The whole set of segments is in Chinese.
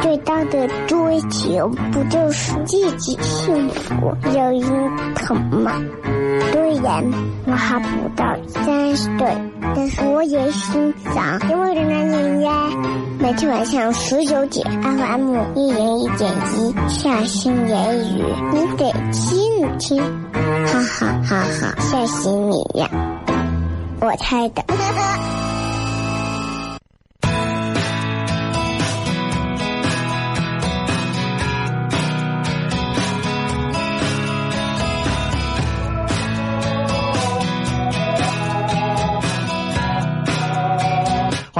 最大的追求不就是自己幸福、有人疼吗？虽然我还不到三十岁，但是我也心脏因为人男人呀。每天晚上十九点，FM 一人一点一，下心言语，你得听听，哈哈哈哈，吓死你呀！我猜的。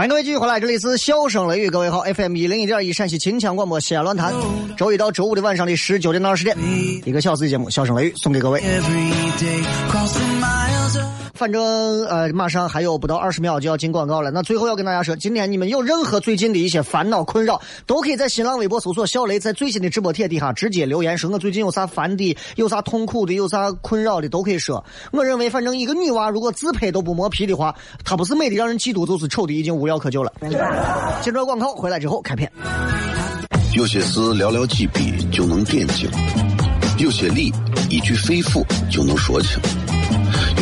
迎各位继续回来，这里是笑声雷雨，各位好，FM 一零一点一陕西秦腔广播西安论坛，周一到周五的晚上的十九点到二十点，一个小时的节目，笑声雷雨送给各位。反正呃，马上还有不到二十秒就要进广告了。那最后要跟大家说，今天你们有任何最近的一些烦恼困扰，都可以在新浪微博搜索“小雷”，在最新的直播帖底下直接留言说，我最近有啥烦的，有啥痛苦的，有啥困扰的，都可以说。我认为，反正一个女娃如果自拍都不磨皮的话，她不是美的让人嫉妒，就是丑的已经无药可救了。接着广告回来之后开片。有些事寥寥几笔就能点睛，有些理一句肺腑就能说清。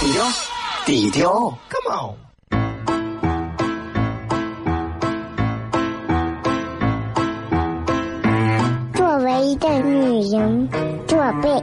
低调，低调，Come on。作为一个女人，这被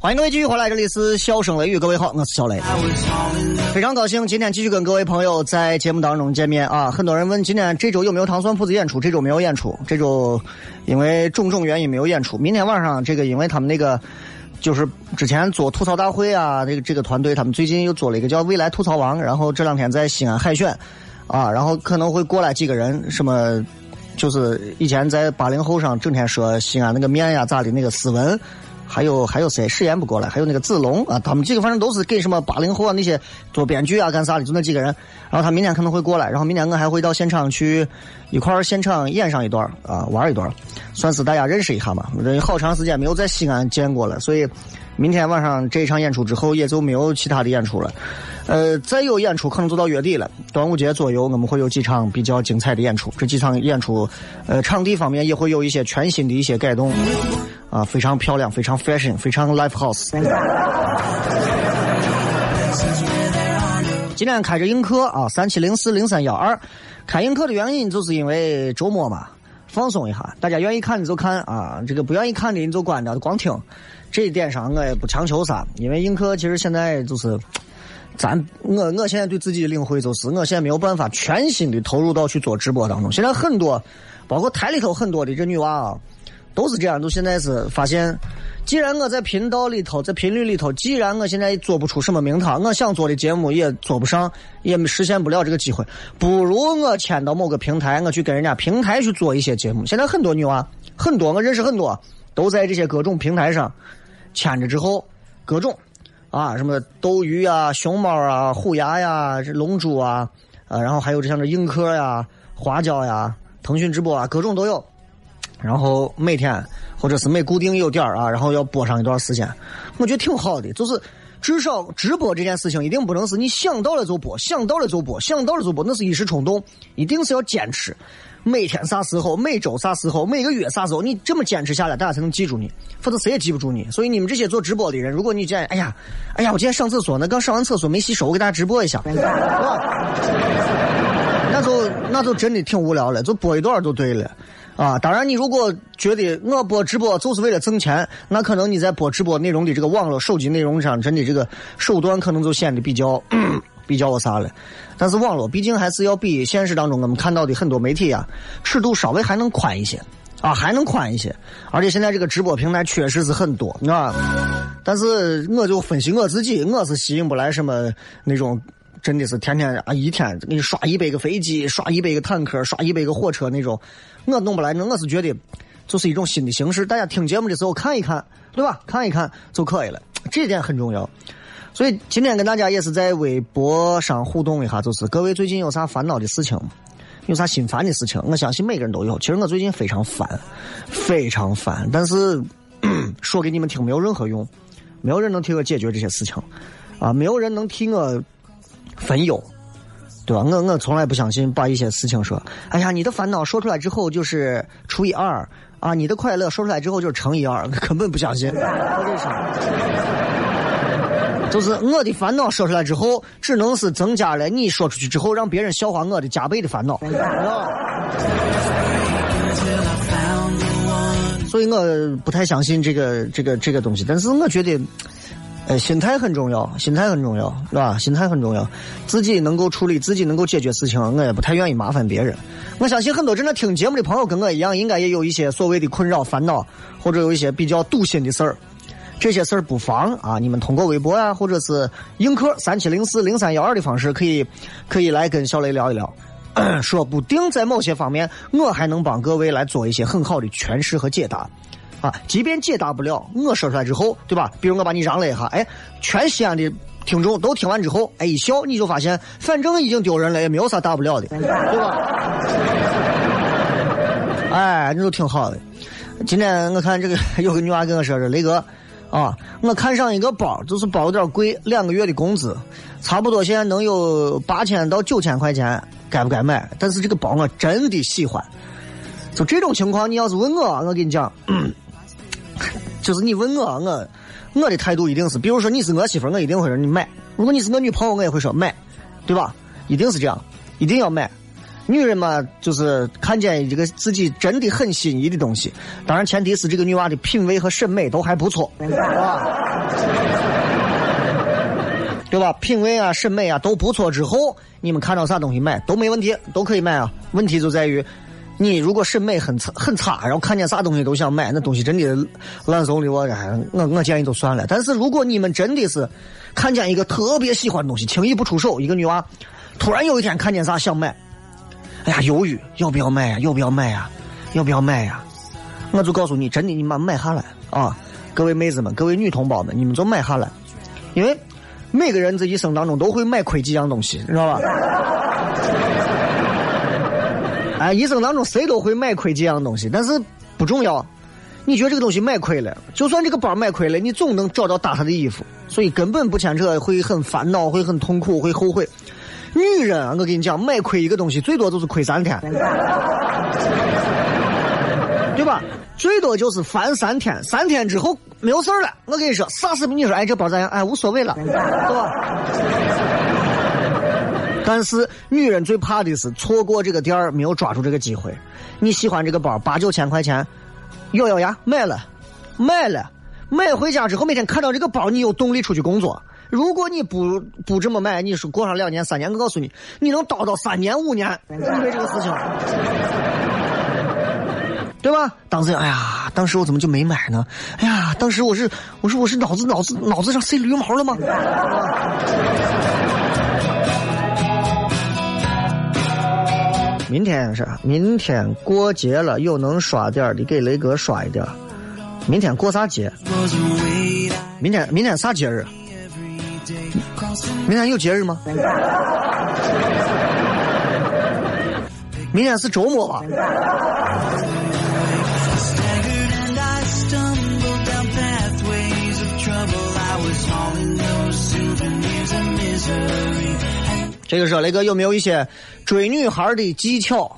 欢迎各位继续回来，这里是笑声雷雨，各位好，我是小雷，非常高兴今天继续跟各位朋友在节目当中见面啊！很多人问今天这周有没有糖蒜铺子演出？这周没有演出，这周因为种种原因没有演出。明天晚上这个，因为他们那个就是之前做吐槽大会啊，这个这个团队他们最近又做了一个叫未来吐槽王，然后这两天在西安海选啊，然后可能会过来几个人，什么就是以前在八零后上整天说西安那个面呀咋的那个斯文。还有还有谁？誓言不过来，还有那个子龙啊，他们几个反正都是给什么八零后啊那些做编剧啊干啥的，就那几个人。然后他明天可能会过来，然后明天我还会到现场去一块儿现场演上一段啊，玩一段，算是大家认识一下嘛。人好长时间没有在西安见过了，所以明天晚上这一场演出之后也就没有其他的演出了。呃，再有演出可能就到月底了，端午节左右我们会有几场比较精彩的演出。这几场演出，呃，场地方面也会有一些全新的一些改动。啊，非常漂亮，非常 fashion，非常 live house。今天开着映客啊，三七零四零三幺二，开映客的原因就是因为周末嘛，放松一下，大家愿意看的就看啊，这个不愿意看的你就关着光听。这一点上我也不强求啥，因为映客其实现在就是，咱我我现在对自己的领会就是，我现在没有办法全心的投入到去做直播当中。现在很多，包括台里头很多的这女娃啊，都是这样，都现在是发现，既然我在频道里头，在频率里头，既然我现在做不出什么名堂，我想做的节目也做不上，也实现不了这个机会，不如我签到某个平台，我去跟人家平台去做一些节目。现在很多女娃，很多我认识很多，都在这些各种平台上。牵着之后，各种啊，什么斗鱼啊、熊猫啊、虎牙呀、龙珠啊，啊，然后还有这像这映客呀、花椒呀、腾讯直播啊，各种都有。然后每天或者是每固定有点儿啊，然后要播上一段时间，我觉得挺好的。就是至少直播这件事情，一定不能是你想到了就播，想到了就播，想到了就播，那是一时冲动，一定是要坚持。每天啥时候，每周啥时候，每个月啥时候，你这么坚持下来，大家才能记住你，否则谁也记不住你。所以你们这些做直播的人，如果你见，哎呀，哎呀，我今天上厕所，那刚上完厕所没洗手，我给大家直播一下，那就那就真的挺无聊了，就播一段就 对了，啊，当然你如果觉得我播直播就是为了挣钱，那可能你在播直播内容的这个网络手机内容上，真的这个手段可能就显得比较。比较我啥了？但是网络毕竟还是要比现实当中我们看到的很多媒体啊，尺度稍微还能宽一些啊，还能宽一些。而且现在这个直播平台确实是很多，你知道但是我就分析我自己，我是吸引不来什么那种真的是天天啊一天给你刷一百个飞机，刷一百个坦克，刷一百个火车那种，我弄不来。那我是觉得就是一种新的形式，大家听节目的时候看一看，对吧？看一看就可以了，这点很重要。所以今天跟大家也是在微博上互动一下，就是各位最近有啥烦恼的事情，有啥心烦的事情？我相信每个人都有。其实我最近非常烦，非常烦，但是 说给你们听没有任何用，没有人能替我解决这些事情，啊，没有人能替我分忧，对吧？我我从来不相信把一些事情说，哎呀，你的烦恼说出来之后就是除以二啊，你的快乐说出来之后就是乘以二，根本不相信。就是我的烦恼说出来之后，只能是增加了你说出去之后让别人笑话我的加倍的烦恼。所以我不太相信这个这个这个东西，但是我觉得，呃，心态很重要，心态很重要，是吧？心态很重要，自己能够处理，自己能够解决事情，我也不太愿意麻烦别人。我相信很多正在听节目的朋友跟我一样，应该也有一些所谓的困扰、烦恼，或者有一些比较堵心的事儿。这些事儿不妨啊，你们通过微博啊，或者是映客三七零四零三幺二的方式，可以可以来跟小雷聊一聊，说不定在某些方面，我还能帮各位来做一些很好的诠释和解答啊。即便解答不了，我说出来之后，对吧？比如我把你让了一下，哎，全西安的听众都听完之后，哎一笑，你就发现，反正已经丢人了，也没有啥大不了的，对吧？哎，那都挺好的。今天我看这个有个女娃跟我说说，雷哥。啊，我看上一个包，就是包有点贵，两个月的工资，差不多现在能有八千到九千块钱，该不该买？但是这个包我真的喜欢。就这种情况，你要是问我，我跟你讲，就是你问我，我我的态度一定是，比如说你是我媳妇，我一定会说你买；如果你是我女朋友，我也会说买，对吧？一定是这样，一定要买。女人嘛，就是看见这个自己真的很心仪的东西，当然前提是这个女娃的品味和审美都还不错，对吧？品味啊、审美啊都不错之后，你们看到啥东西买都没问题，都可以买啊。问题就在于，你如果审美很差、很差，然后看见啥东西都想买，那东西真的烂怂的，我我我建议就算了。但是如果你们真的是看见一个特别喜欢的东西，轻易不出手，一个女娃突然有一天看见啥想买。哎呀，犹豫要不要买呀？要不要买呀？要不要买呀？我就告诉你，真的，你妈买下来啊！各位妹子们，各位女同胞们，你们就买下来，因为每个人这一生当中都会买亏几样东西，你知道吧？哎，一生当中谁都会买亏几样东西，但是不重要。你觉得这个东西买亏了，就算这个包买亏了，你总能找到搭它的衣服，所以根本不牵扯，会很烦恼，会很痛苦，会后悔。女人，我跟你讲，买亏一个东西，最多就是亏三天，对吧？最多就是烦三天，三天之后没有事儿了。我跟你说，啥事你说，哎，这包咋样？哎，无所谓了，对吧？但是女人最怕的是错过这个点儿，没有抓住这个机会。你喜欢这个包，八九千块钱，咬咬牙买了，买了，买回家之后，每天看到这个包，你有动力出去工作。如果你不不这么买，你说过上两年三年，我告诉你，你能叨叨三年五年，因为这个事情，对吧？当时，哎呀，当时我怎么就没买呢？哎呀，当时我是，我说我是脑子脑子脑子上塞驴毛了吗？明天是明天过节了，又能刷点儿的给雷哥刷一点儿。明天过啥节？明天明天啥节日？明天有节日吗？明天是周末吧？这个说雷哥有没有一些追女孩的技巧？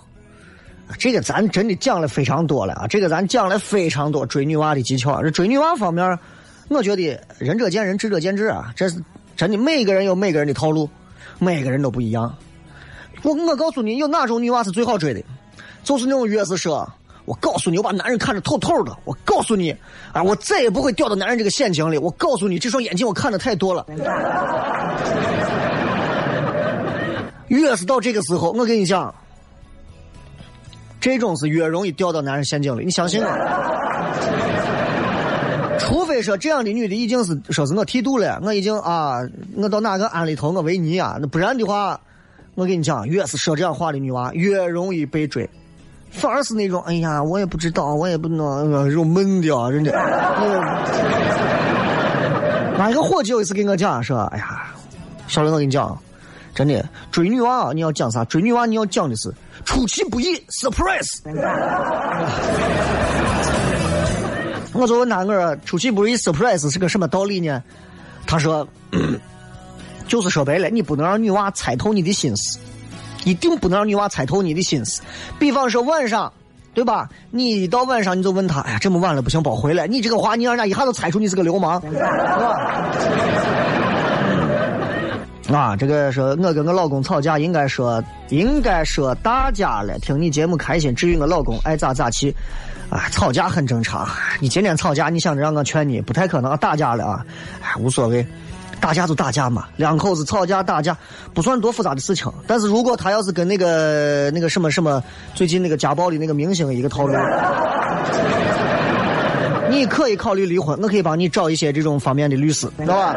这个咱真的讲了非常多了啊！这个咱讲了非常多追女娃的技巧。这追女娃方面，我觉得仁者见仁，智者见智啊。这是真的，每个人有每个人的套路，每个人都不一样。我我告诉你，有哪种女娃是最好追的？就是那种越是说，我告诉你，我把男人看得透透的。我告诉你，啊，我再也不会掉到男人这个陷阱里。我告诉你，这双眼睛我看的太多了。越是到这个时候，我跟你讲。这种是越容易掉到男人陷阱里，你相信我？除非说这样的女的已经是说是我剃度了，我已经啊，我到哪个庵里头我维尼啊，那不然的话，我跟你讲，越是说这样话的女娃越容易被追，反而是那种哎呀，我也不知道，我也不能这种闷的啊，真的。哪一个伙计有一次跟我讲说，哎呀，小刘，我跟你讲，真的追女娃啊你要讲啥？追女娃你要讲的是。出其不意，surprise！我就问他，我说出其不意，surprise 是个什么道理呢？他说，就是说白了，你不能让女娃猜透你的心思，一定不能让女娃猜透你的心思。比方说晚上，对吧？你一到晚上你就问他，哎呀，这么晚了不行，别回来。你这个话，你让人家一下就猜出你是个流氓，是吧？啊，这个说我跟我老公吵架，应该说应该说打架了。听你节目开心，至于我老公爱咋咋去。啊，吵架很正常。你今天吵架，你想着让我劝你，不太可能。打架了啊，哎，无所谓，打架就打架嘛，两口子吵架打架不算多复杂的事情。但是如果他要是跟那个那个什么什么最近那个家暴的那个明星一个套路，你可以考虑离婚，我可以帮你找一些这种方面的律师，知道吧？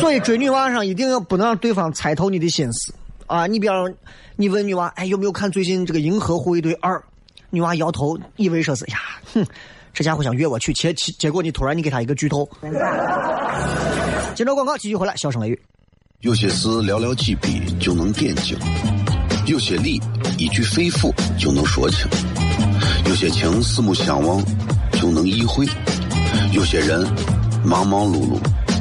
所以追女娃上一定要不能让对方猜透你的心思啊！你比方你问女娃，哎，有没有看最近这个《银河护卫队二》？女娃摇头，以为说是呀，哼，这家伙想约我去，结结果你突然你给他一个剧透。接着广告继续回来，笑声雷雨。有些事寥寥几笔就能点睛，有些理一句肺腑就能说清，有些情四目相望就能意会，有些人忙忙碌碌。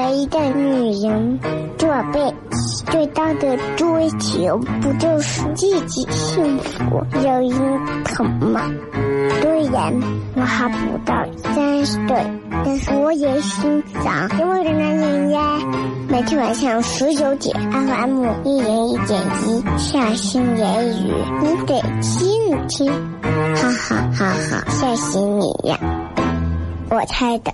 一个女人这辈子最大的追求，不就是自己幸福、有人疼吗？虽然我还不到三十岁，但是我也心脏因为的男人呀。每天晚上十九点，FM 一零一点一，下心言语，你得听听，哈哈哈哈，吓死你呀！我猜的。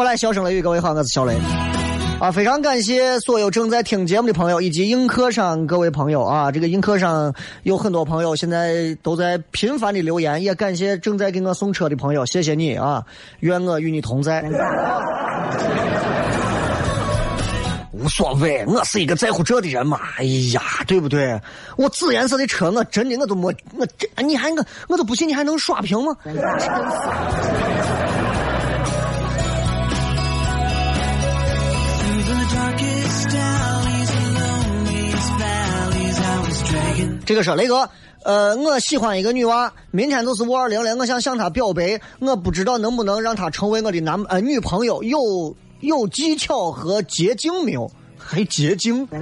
回来，笑声雷雨，各位好，我是小雷。啊，非常感谢所有正在听节目的朋友，以及映客上各位朋友啊！这个映客上有很多朋友现在都在频繁的留言，也感谢正在给我送车的朋友，谢谢你啊！愿我与你同在。无所谓，我是一个在乎这的人嘛。哎呀，对不对？我紫颜色的车，我真的我都没我这，你还我我都不信你还能刷屏吗？这个说雷哥，呃，我喜欢一个女娃，明天就是五二零了，我想向她表白，我不知道能不能让她成为我的男呃女朋友，有有技巧和捷径没有？还捷径？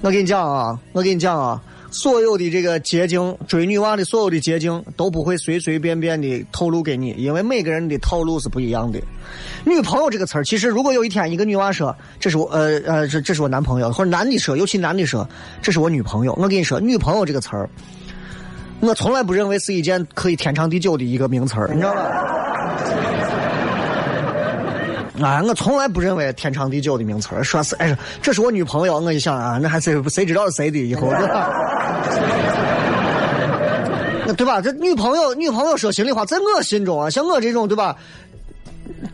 我跟你讲啊，我跟你讲啊。所有的这个捷径，追女娃的所有的捷径都不会随随便便的透露给你，因为每个人的套路是不一样的。女朋友这个词儿，其实如果有一天一个女娃说这是我呃呃这这是我男朋友，或者男的说，尤其男的说这是我女朋友，我跟你说，女朋友这个词儿，我从来不认为是一件可以天长地久的一个名词儿，你知道吗？啊，我从来不认为天长地久的名词儿，说是哎，这是我女朋友，我一想啊，那还谁谁知道是谁的以后对吧？那对吧？这女朋友，女朋友说心里话，在我心中啊，像我这种对吧，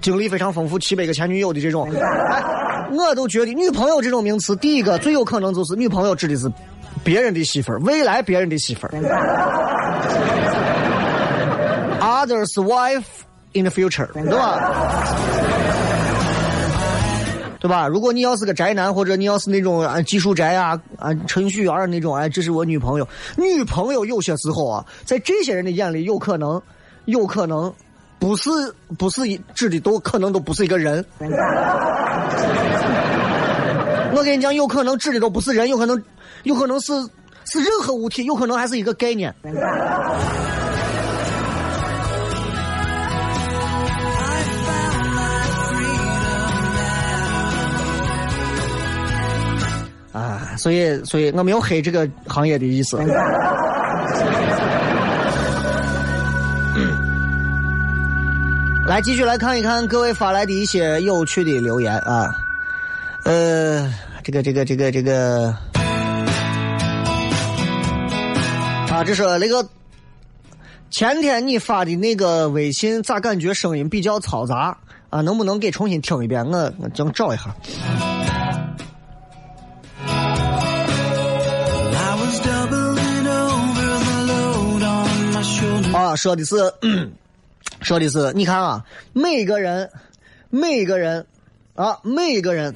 经历非常丰富，七百个前女友的这种，哎我都觉得女朋友这种名词，第一个最有可能就是女朋友指的是别人的媳妇儿，未来别人的媳妇儿，others wife in the future，对吧？对吧？如果你要是个宅男，或者你要是那种啊技术宅啊啊程序员那种，哎，这是我女朋友。女朋友有些时候啊，在这些人的眼里，有可能，有可能，不是不是指的都可能都不是一个人。我跟你讲，有可能指的都不是人，有可能，有可能是是任何物体，有可能还是一个概念。所以，所以我没有黑这个行业的意思。来，继续来看一看各位发来的一些有趣的留言啊。呃，这个，这个，这个，这个，啊，这是那个前天你发的那个微信，咋感觉声音比较嘈杂啊？能不能给重新听一遍？我我正找一下。啊，说的是，说的是，你看啊，每个人，每个人，啊，每个人，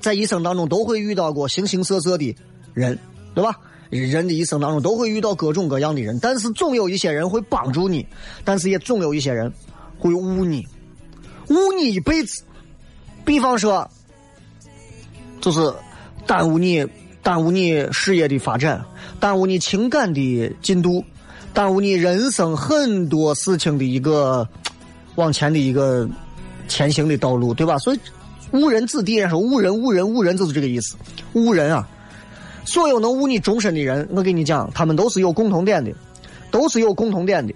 在一生当中都会遇到过形形色色的人，对吧？人的一生当中都会遇到各种各样的人，但是总有一些人会帮助你，但是也总有一些人会误你，误你一辈子。比方说，就是耽误你，耽误你事业的发展，耽误你情感的进度。耽误你人生很多事情的一个 往前的一个前行的道路，对吧？所以误人子弟，人说误人误人误人就是这个意思。误人啊，所有能误你终身的人，我跟你讲，他们都是有共同点的，都是有共同点的，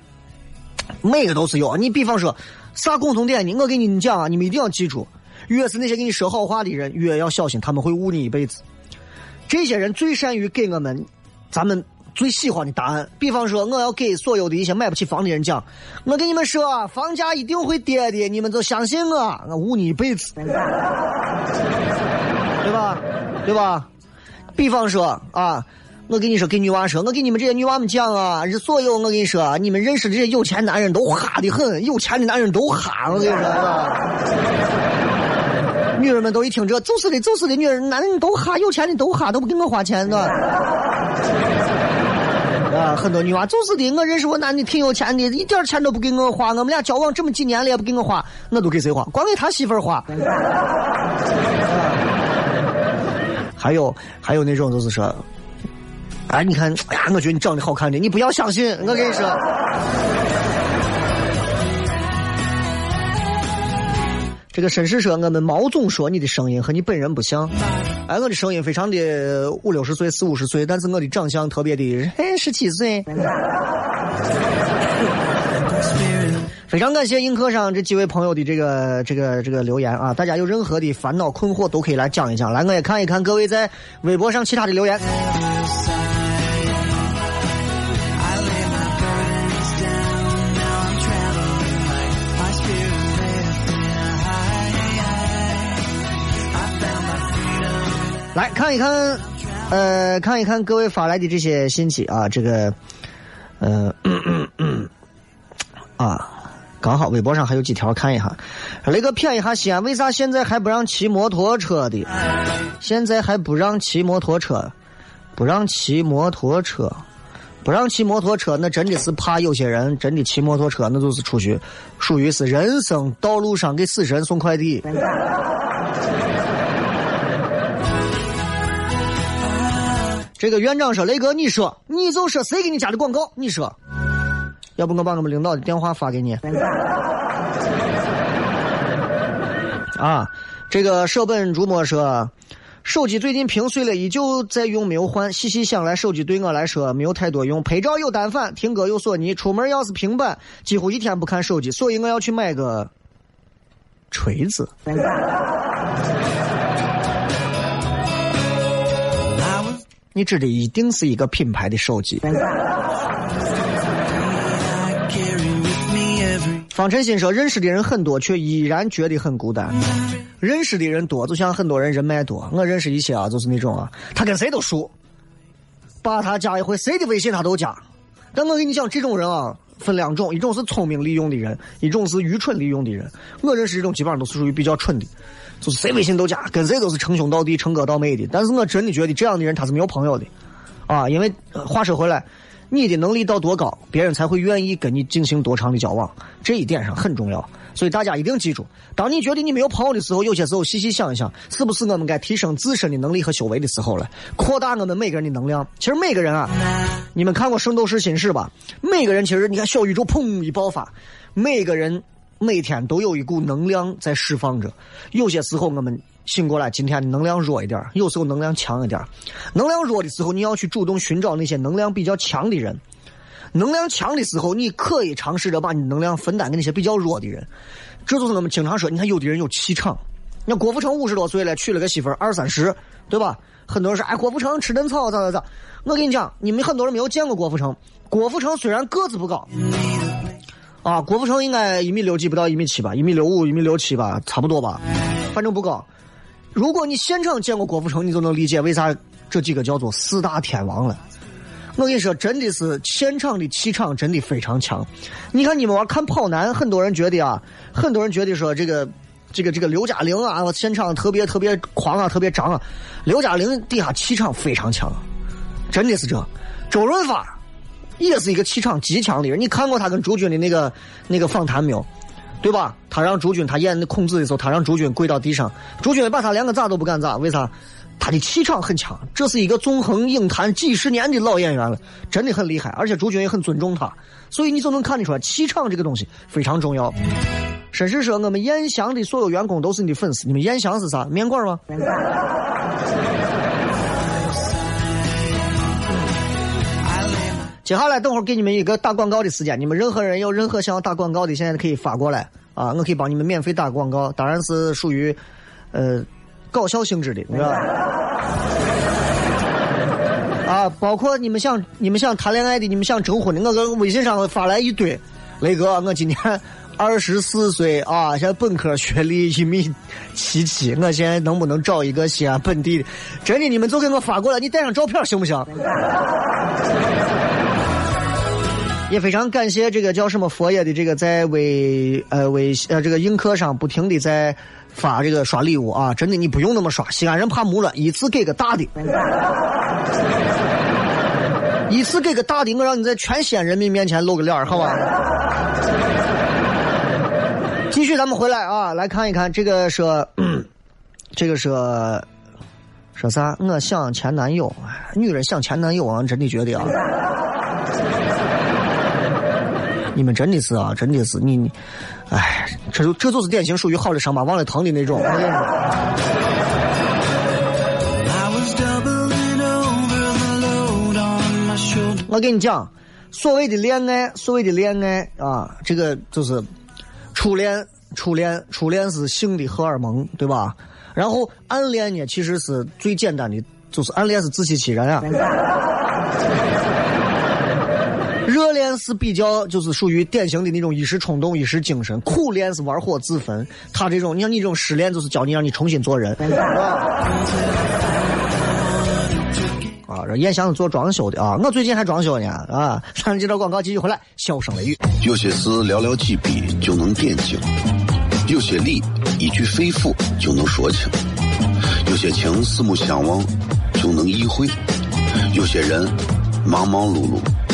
每个都是有。你比方说啥共同点呢？我给你讲啊，你们一定要记住，越是那些给你说好话的人，越要小心，他们会误你一辈子。这些人最善于给我们，咱们。最喜欢的答案，比方说，我要给所有的一些买不起房的人讲，我跟你们说，房价一定会跌的，你们就相信我，我捂你一辈子，对吧？对吧？比方说啊，我跟你说，给女娃说，我给你们这些女娃们讲啊，这所有我跟你说，你们认识这些有钱男人都哈的很，有钱的男人都哈，我跟你说。女人们都一听这，就是的，就是的，女人男人都哈，有钱的都哈，都不给我花钱的。很多女娃就是的，我认识我男的挺有钱的，一点钱都不给我花。我们俩交往这么几年了，也不给我花，我都给谁花？光给他媳妇儿花。还有还有那种就是说，哎，你看，哎呀，我觉得你长得好看的，你不要相信，我跟你说。这个绅士说：“我们毛总说你的声音和你本人不像。哎，我的声音非常的五六十岁、四五十岁，但是我的长相特别的十七岁。非常感谢映客上这几位朋友的这个这个这个留言啊！大家有任何的烦恼困惑都可以来讲一讲。来，我也看一看各位在微博上其他的留言。来看一看，呃，看一看各位发来的这些信息啊，这个，呃，啊，刚好微博上还有几条，看一下。那个骗一下西安，为啥现在还不让骑摩托车的？现在还不让骑摩托车，不让骑摩托车，不让骑摩托车，那真的是怕有些人真的骑摩托车，那就是出去，属于是人生道路上给死神送快递。这个院长说：“雷哥，你说，你就说谁给你加的广告？你说，要不我把我们领导的电话发给你。”啊，这个舍本逐末说，手机最近屏碎了，依旧在用，没有换。细细想来，手机对我来说没有太多用。拍照有单反，听歌有索尼，出门要是平板，几乎一天不看手机。所以我要去买个锤子。你指的一定是一个品牌的手机。方晨心说：“认识的人很多，却依然觉得很孤单。认识的人多，就像很多人人脉多。我认识一些啊，就是那种啊，他跟谁都熟，把他加一回，谁的微信他都加。但我跟你讲，这种人啊，分两种：一种是聪明利用的人，一种是愚蠢利用的人。我认识这种，基本上都是属于比较蠢的。”就是谁微信都加，跟谁都是称兄道弟、称哥道妹的。但是我真的觉得这样的人他是没有朋友的，啊，因为话说回来，你的能力到多高，别人才会愿意跟你进行多长的交往，这一点上很重要。所以大家一定记住，当你觉得你没有朋友的时候，有些时候细细想一想，是不是我们该提升自身的能力和修为的时候了？扩大我们每个人的能量。其实每个人啊，你们看过《圣斗士星矢》吧？每个人其实你看小宇宙砰一爆发，每个人。每天都有一股能量在释放着，有些时候我们醒过来，今天能量弱一点有时候能量强一点能量弱的时候，你要去主动寻找那些能量比较强的人；能量强的时候，你可以尝试着把你能量分担给那些比较弱的人。这就是我们经常说，你看有的人有气场。那郭富城五十多岁了，娶了个媳妇二三十，对吧？很多人说，哎，郭富城吃嫩草咋咋咋？我跟你讲，你们很多人没有见过郭富城。郭富城虽然个子不高。啊，郭富城应该一米六几不到一米七吧，一米六五、一米六七吧，差不多吧，反正不高。如果你现场见过郭富城，你就能理解为啥这几个叫做四大天王了。我跟你说，真的是现场的气场真的非常强。你看你们玩看跑男，很多人觉得啊，很多人觉得说这个这个这个刘嘉玲啊，现场特别特别狂啊，特别张啊。刘嘉玲底下气场非常强，真的是这。周润发。也是一个气场极强的人，你看过他跟朱军的那个那个访谈没有？对吧？他让朱军他演那孔子的时候，他让朱军跪到地上，朱军把他连个咋都不敢咋，为啥？他的气场很强，这是一个纵横影坛几十年的老演员了，真的很厉害，而且朱军也很尊重他，所以你就能看得出来，气场这个东西非常重要。甚至说，我们燕翔的所有员工都是你的粉丝，你们燕翔是啥？面馆吗？接下来等会儿给你们一个打广告的时间，你们任何人有任何想要打广告的，现在可以发过来啊，我可以帮你们免费打广告，当然是属于呃搞笑性质的，你知道吧？啊，包括你们想你们想谈恋爱的，你们想征婚的，我搁微信上发来一堆，雷哥，我今年 二十四岁啊，现在本科学历一米七七，我现在能不能找一个西安本地的？真的，你们就给我发过来，你带上照片行不行？也非常感谢这个叫什么佛爷的这个在微呃微呃这个映客上不停的在发这个刷礼物啊！真的你不用那么刷，西安人怕木了，一次给个大的，一次给个大的，我让你在全西安人民面前露个脸，好吧？继续咱们回来啊，来看一看这个说，这个说说啥？我想前男友，女人想前男友啊，真的觉得啊。你们真的是啊，真的是你你，哎，这就这就是典型属于好的伤疤忘了疼的那种。我跟你讲，所谓的恋爱，所谓的恋爱啊，这个就是初恋，初恋，初恋是性的荷尔蒙，对吧？然后暗恋呢，其实是最简单的，就是暗恋是自欺欺人啊。是比较就是属于典型的那种一时冲动、一时精神；苦恋是玩火自焚。他这种，你像你这种失恋，就是教你让你重新做人。啊，这燕翔是做装修的啊，我最近还装修呢啊。上几条广告继续回来，笑声雷雨。有些事寥寥几笔就能点睛，有些理一句肺腑就能说清，有些情四目相望就能意会，有些人忙忙碌碌。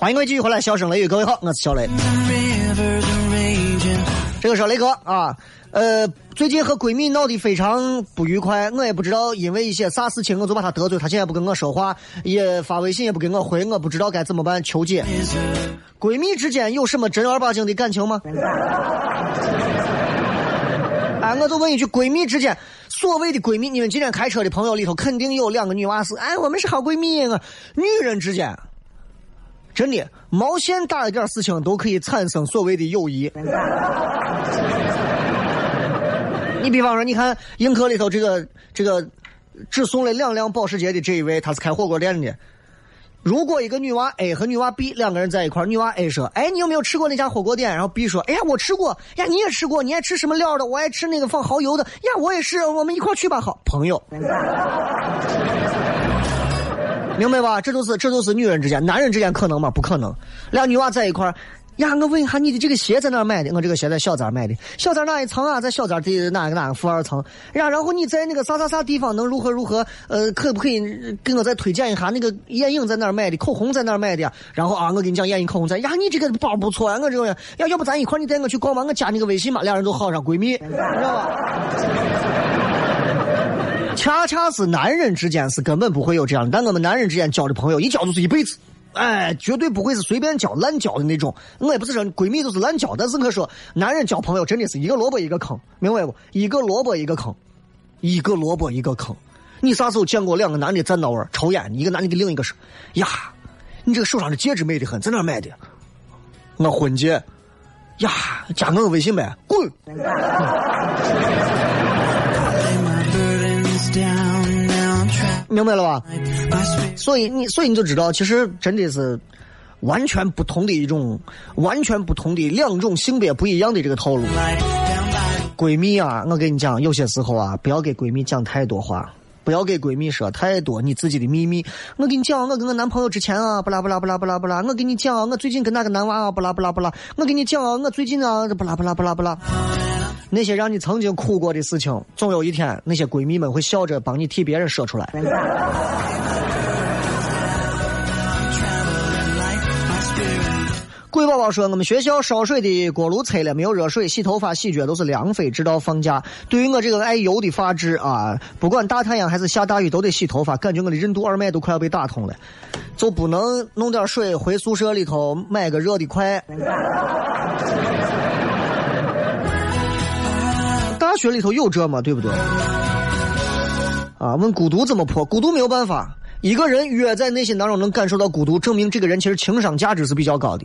欢迎各位继续回来，笑声雷雨，各位好，我是小雷。这个是雷哥啊，呃，最近和闺蜜闹得非常不愉快，我也不知道因为一些啥事情，我就把她得罪，她现在不跟我说话，也发微信也不给我回，我不知道该怎么办，求解。闺蜜之间有什么正儿八经的感情吗？哎，我就问一句，闺蜜之间，所谓的闺蜜，你们今天开车的朋友里头肯定有两个女娃是，哎，我们是好闺蜜啊，女人之间。真的，毛线大一点事情都可以产生所谓的友谊。你比方说，你看映客里头这个这个只送了两辆保时捷的这一位，他是开火锅店的。如果一个女娃 A 和女娃 B 两个人在一块女娃 A 说：“哎，你有没有吃过那家火锅店？”然后 B 说：“哎呀，我吃过。呀，你也吃过？你爱吃什么料的？我爱吃那个放蚝油的。呀，我也是。我们一块去吧，好朋友。”明白吧？这都是这都是女人之间，男人之间可能吗？不可能。俩女娃在一块儿，呀，我问一下你的这个鞋在哪买的？我这个鞋在小寨买的，小寨哪一层啊？在小寨的哪个哪个负二层？呀，然后你在那个啥啥啥地方能如何如何？呃，可不可以给我再推荐一下那个眼影在哪买的？口红在哪买的？然后啊，我给你讲眼影口红在。呀，你这个包不错啊，我这个呀，要不咱一块你带我去逛吧？我加你个微信吧，俩人都好上闺蜜，知道吧？恰恰是男人之间是根本不会有这样的，但我们男人之间交的朋友一交就是一辈子，哎，绝对不会是随便交滥交的那种。我也不是说闺蜜都是滥交，但是我说男人交朋友真的是一个萝卜一个坑，明白不？一个萝卜一个坑，一个萝卜一个坑。你啥时候见过两个男的站那玩抽烟？一个男的给另一个说：“呀，你这个手上的戒指美得很，在哪买的？”我婚戒。呀，加我个微信呗，滚！明白了吧？所以你，所以你就知道，其实真的是完全不同的一种，完全不同的两种性别不一样的这个套路。闺蜜啊，我跟你讲，有些时候啊，不要给闺蜜讲太多话，不要给闺蜜说太多你自己的秘密。我跟你讲，我跟我男朋友之前啊，不啦不啦不啦不啦不啦。我跟你讲，我最近跟那个男娃啊，不啦不啦不啦。我跟你讲，我最近啊，不啦不啦不啦不啦。那些让你曾经哭过的事情，总有一天，那些闺蜜们会笑着帮你替别人说出来。鬼宝宝说：“我们学校烧水的锅炉拆了，没有热水，洗头发、洗脚都是凉水，直到放假。对于我这个爱油的发质啊，不管大太阳还是下大雨，都得洗头发，感觉我的任督二脉都快要被打通了。就不能弄点水回宿舍里头买个热的快？大学里头有这吗？对不对？啊，问孤独怎么破？孤独没有办法。一个人越在内心当中能感受到孤独，证明这个人其实情商价值是比较高的。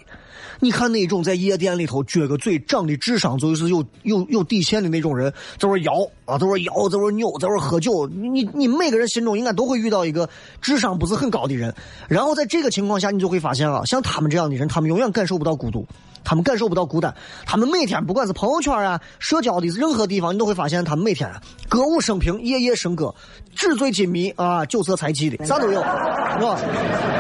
你看那种在夜店里头撅个嘴、长的智商就是有有有底线的那种人，在那摇啊，在那摇，在那扭，在那喝酒。你你每个人心中应该都会遇到一个智商不是很高的人。然后在这个情况下，你就会发现啊，像他们这样的人，他们永远感受不到孤独。他们感受不到孤单，他们每天不管是朋友圈啊、社交的任何地方，你都会发现他们每天啊歌舞升平、夜夜笙歌、纸醉金迷啊、酒色财气的，啥都有，是吧？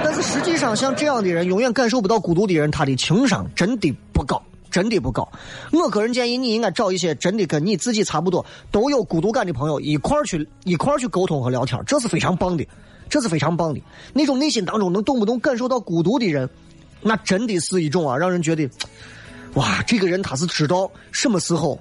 但是实际上，像这样的人，永远感受不到孤独的人，他的情商真的不高，真的不高。我个人建议，你应该找一些真的跟你自己差不多都有孤独感的朋友，一块儿去一块儿去沟通和聊天，这是非常棒的，这是非常棒的。那种内心当中能动不动感受到孤独的人。那真的是一种啊，让人觉得，哇，这个人他是知道什么时候，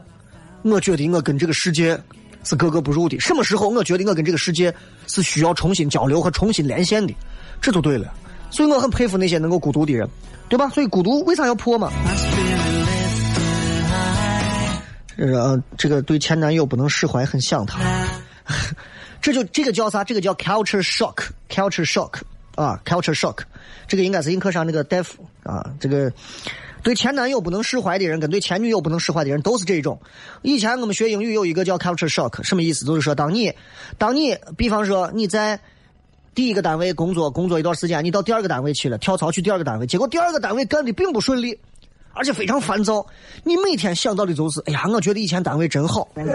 我觉得我跟这个世界是格格不入的；什么时候我觉得我跟这个世界是需要重新交流和重新连线的，这就对了。所以我很佩服那些能够孤独的人，对吧？所以孤独为啥要破嘛？呃，这个对前男友不能释怀，很想他，这就这个叫啥？这个叫 culture shock，culture shock。啊，culture shock，这个应该是映课上那个大夫啊，这个对前男友不能释怀的人，跟对前女友不能释怀的人都是这种。以前我们学英语有一个叫 culture shock，什么意思？就是说，当你，当你，比方说你在第一个单位工作，工作一段时间，你到第二个单位去了，跳槽去第二个单位，结果第二个单位干的并不顺利，而且非常烦躁，你每天想到的就是，哎呀，我觉得以前单位真好，你知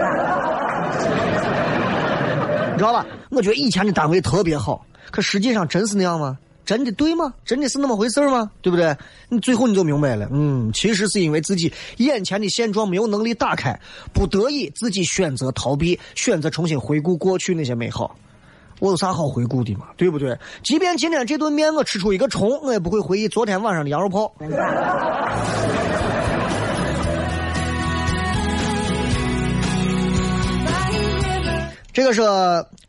道吧？我觉得以前的单位特别好。可实际上真是那样吗？真的对吗？真的是那么回事吗？对不对？你最后你就明白了，嗯，其实是因为自己眼前的现状没有能力打开，不得已自己选择逃避，选择重新回顾过去那些美好。我有啥好回顾的嘛？对不对？即便今天这顿面我吃出一个虫，我也不会回忆昨天晚上的羊肉泡。这个是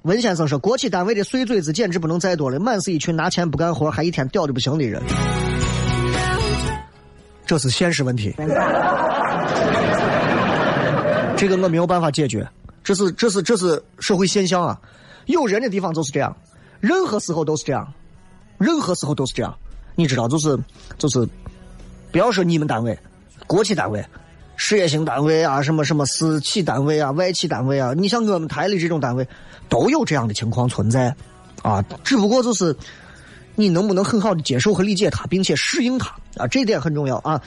文先生说，国企单位的碎嘴子简直不能再多了，满是一群拿钱不干活，还一天屌的不行的人。这是现实问题，这个我没有办法解决，这是这是这是社会现象啊！有人的地方就是这样，任何时候都是这样，任何时候都是这样。你知道，就是就是，不要说你们单位，国企单位。事业型单位啊，什么什么私企单位啊，外企单位啊，你像我们台里这种单位，都有这样的情况存在，啊，只不过就是你能不能很好的接受和理解它，并且适应它啊，这点很重要啊。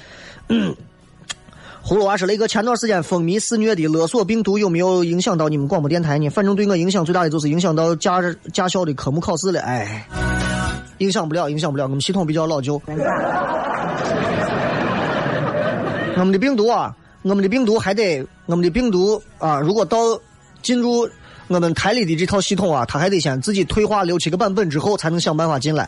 葫芦娃说：“雷哥，前段时间风靡肆虐的勒索病毒有没有影响到你们广播电台呢？反正对我影响最大的就是影响到驾驾校的科目考试了。哎，影响不了，影响不了，我们系统比较老旧。我们的病毒啊。”我们的病毒还得，我们的病毒啊，如果到进入我们台里的这套系统啊，它还得先自己退化六七个版本之后，才能想办法进来。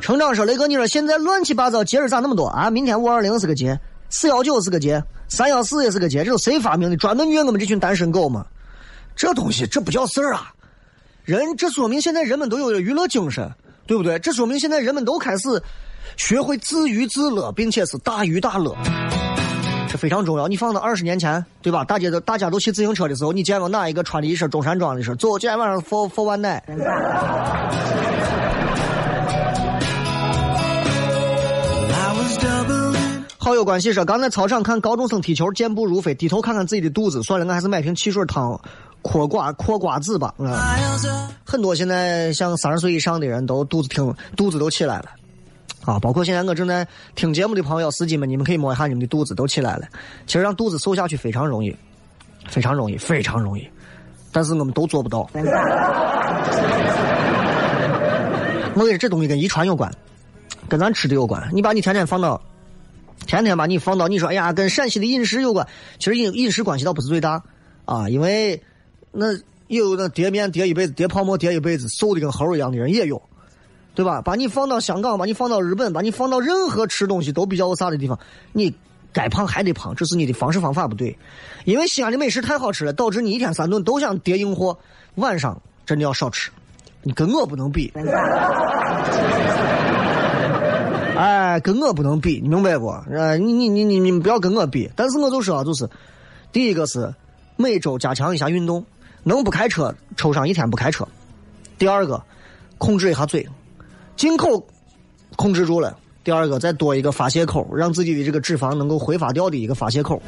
成长说：“雷哥，你说现在乱七八糟节日咋那么多啊？明天五二零是个节，四幺九是个节，三幺四也是个节，这都谁发明的？专门虐我们这群单身狗吗？这东西这不叫事儿啊！人这说明现在人们都有了娱乐精神，对不对？这说明现在人们都开始。”学会自娱自乐，并且是大娱大乐，这非常重要。你放到二十年前，对吧？大家都大家都骑自行车的时候，你见过哪一个穿的一身中山装的说走，今天晚上喝喝完奶。好友关系说，刚在操场看高中生踢球，健步如飞，低头看看自己的肚子，算了，我还是买瓶汽水汤，嗑瓜嗑瓜子吧。很多现在像三十岁以上的人都肚子挺肚子都起来了。啊，包括现在我正在听节目的朋友、司机们，你们可以摸一下你们的肚子都起来了。其实让肚子瘦下去非常容易，非常容易，非常容易，但是我们都做不到。我跟你这东西跟遗传有关，跟咱吃的有关。你把你天天放到，天天把你放到，你说哎呀，跟陕西的饮食有关。其实饮饮食关系倒不是最大啊，因为那有那叠面叠一辈子、叠泡沫叠一辈子、瘦的跟猴一样的人也有。对吧？把你放到香港，把你放到日本，把你放到任何吃东西都比较啥的地方，你该胖还得胖，这是你的方式方法不对。因为西安的美食太好吃了，导致你一天三顿都想叠硬货，晚上真的要少吃。你跟我不能比，哎，跟我不能比，你明白不？呃，你你你你你不要跟我比。但是我就说，就是第一个是每周加强一下运动，能不开车抽上一天不开车。第二个，控制一下嘴，进口控制住了。第二个，再多一个发泄口，让自己的这个脂肪能够挥发掉的一个发泄口。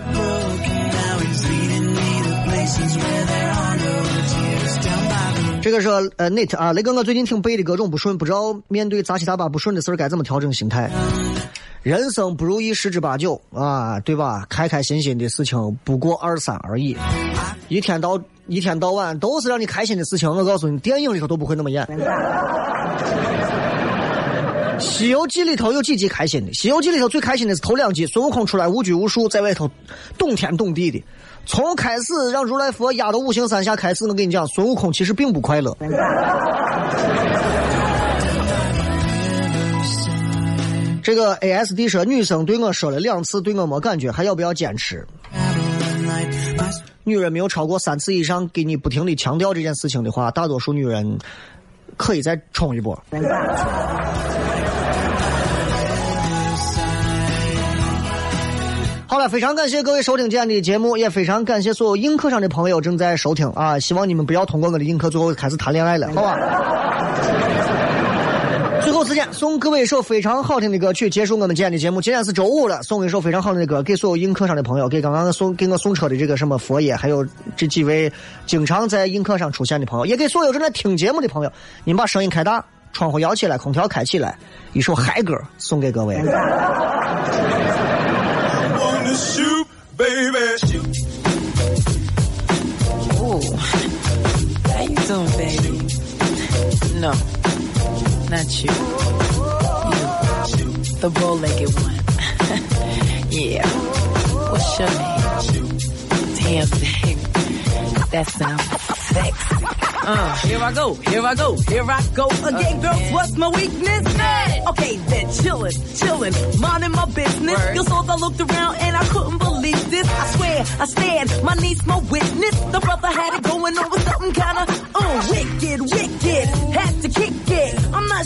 这个是呃，Nate 啊，雷哥，我最近挺背的各种不顺，不知道面对杂七杂八不顺的事儿该怎么调整心态。人生不如意十之八九啊，对吧？开开心心的事情不过二三而已，一天到一天到晚都是让你开心的事情。我告诉你，电影里头都不会那么演。《西游记》里头有几集开心的？《西游记》里头最开心的是头两集，孙悟空出来无拘无束，在外头懂天懂地的。从开始让如来佛压到五行山下开始，我跟你讲，孙悟空其实并不快乐。这个 A S D 说，女生对我说了两次，对我没感觉，还要不要坚持？女人没有超过三次以上给你不停的强调这件事情的话，大多数女人可以再冲一波。好了，非常感谢各位收听今天的节目，也非常感谢所有映客上的朋友正在收听啊！希望你们不要通过我的映客最后开始谈恋爱了，好吧？最后时间送各位一首非常好听的歌曲，结束我们今天的节目。今天是周五了，送一首非常好听的歌给所有映客上的朋友，给刚刚送给我送车的这个什么佛爷，还有这几位经常在映客上出现的朋友，也给所有正在听节目的朋友，你们把声音开大，窗户摇起来，空调开起来，一首嗨歌送给各位。shoot, baby, shoot. Ooh, how you doing, baby? No, not you. You, the bow-legged one. yeah. What's your name? Damn, baby. That sounds I go, here I go, here I go again, girls. What's my weakness? Okay, then chillin', chillin', minding my business. Word. You saw I looked around and I couldn't believe this. I swear, I stand, my niece, my witness. The brother had it going on with something kinda, uh, wicked, wicked.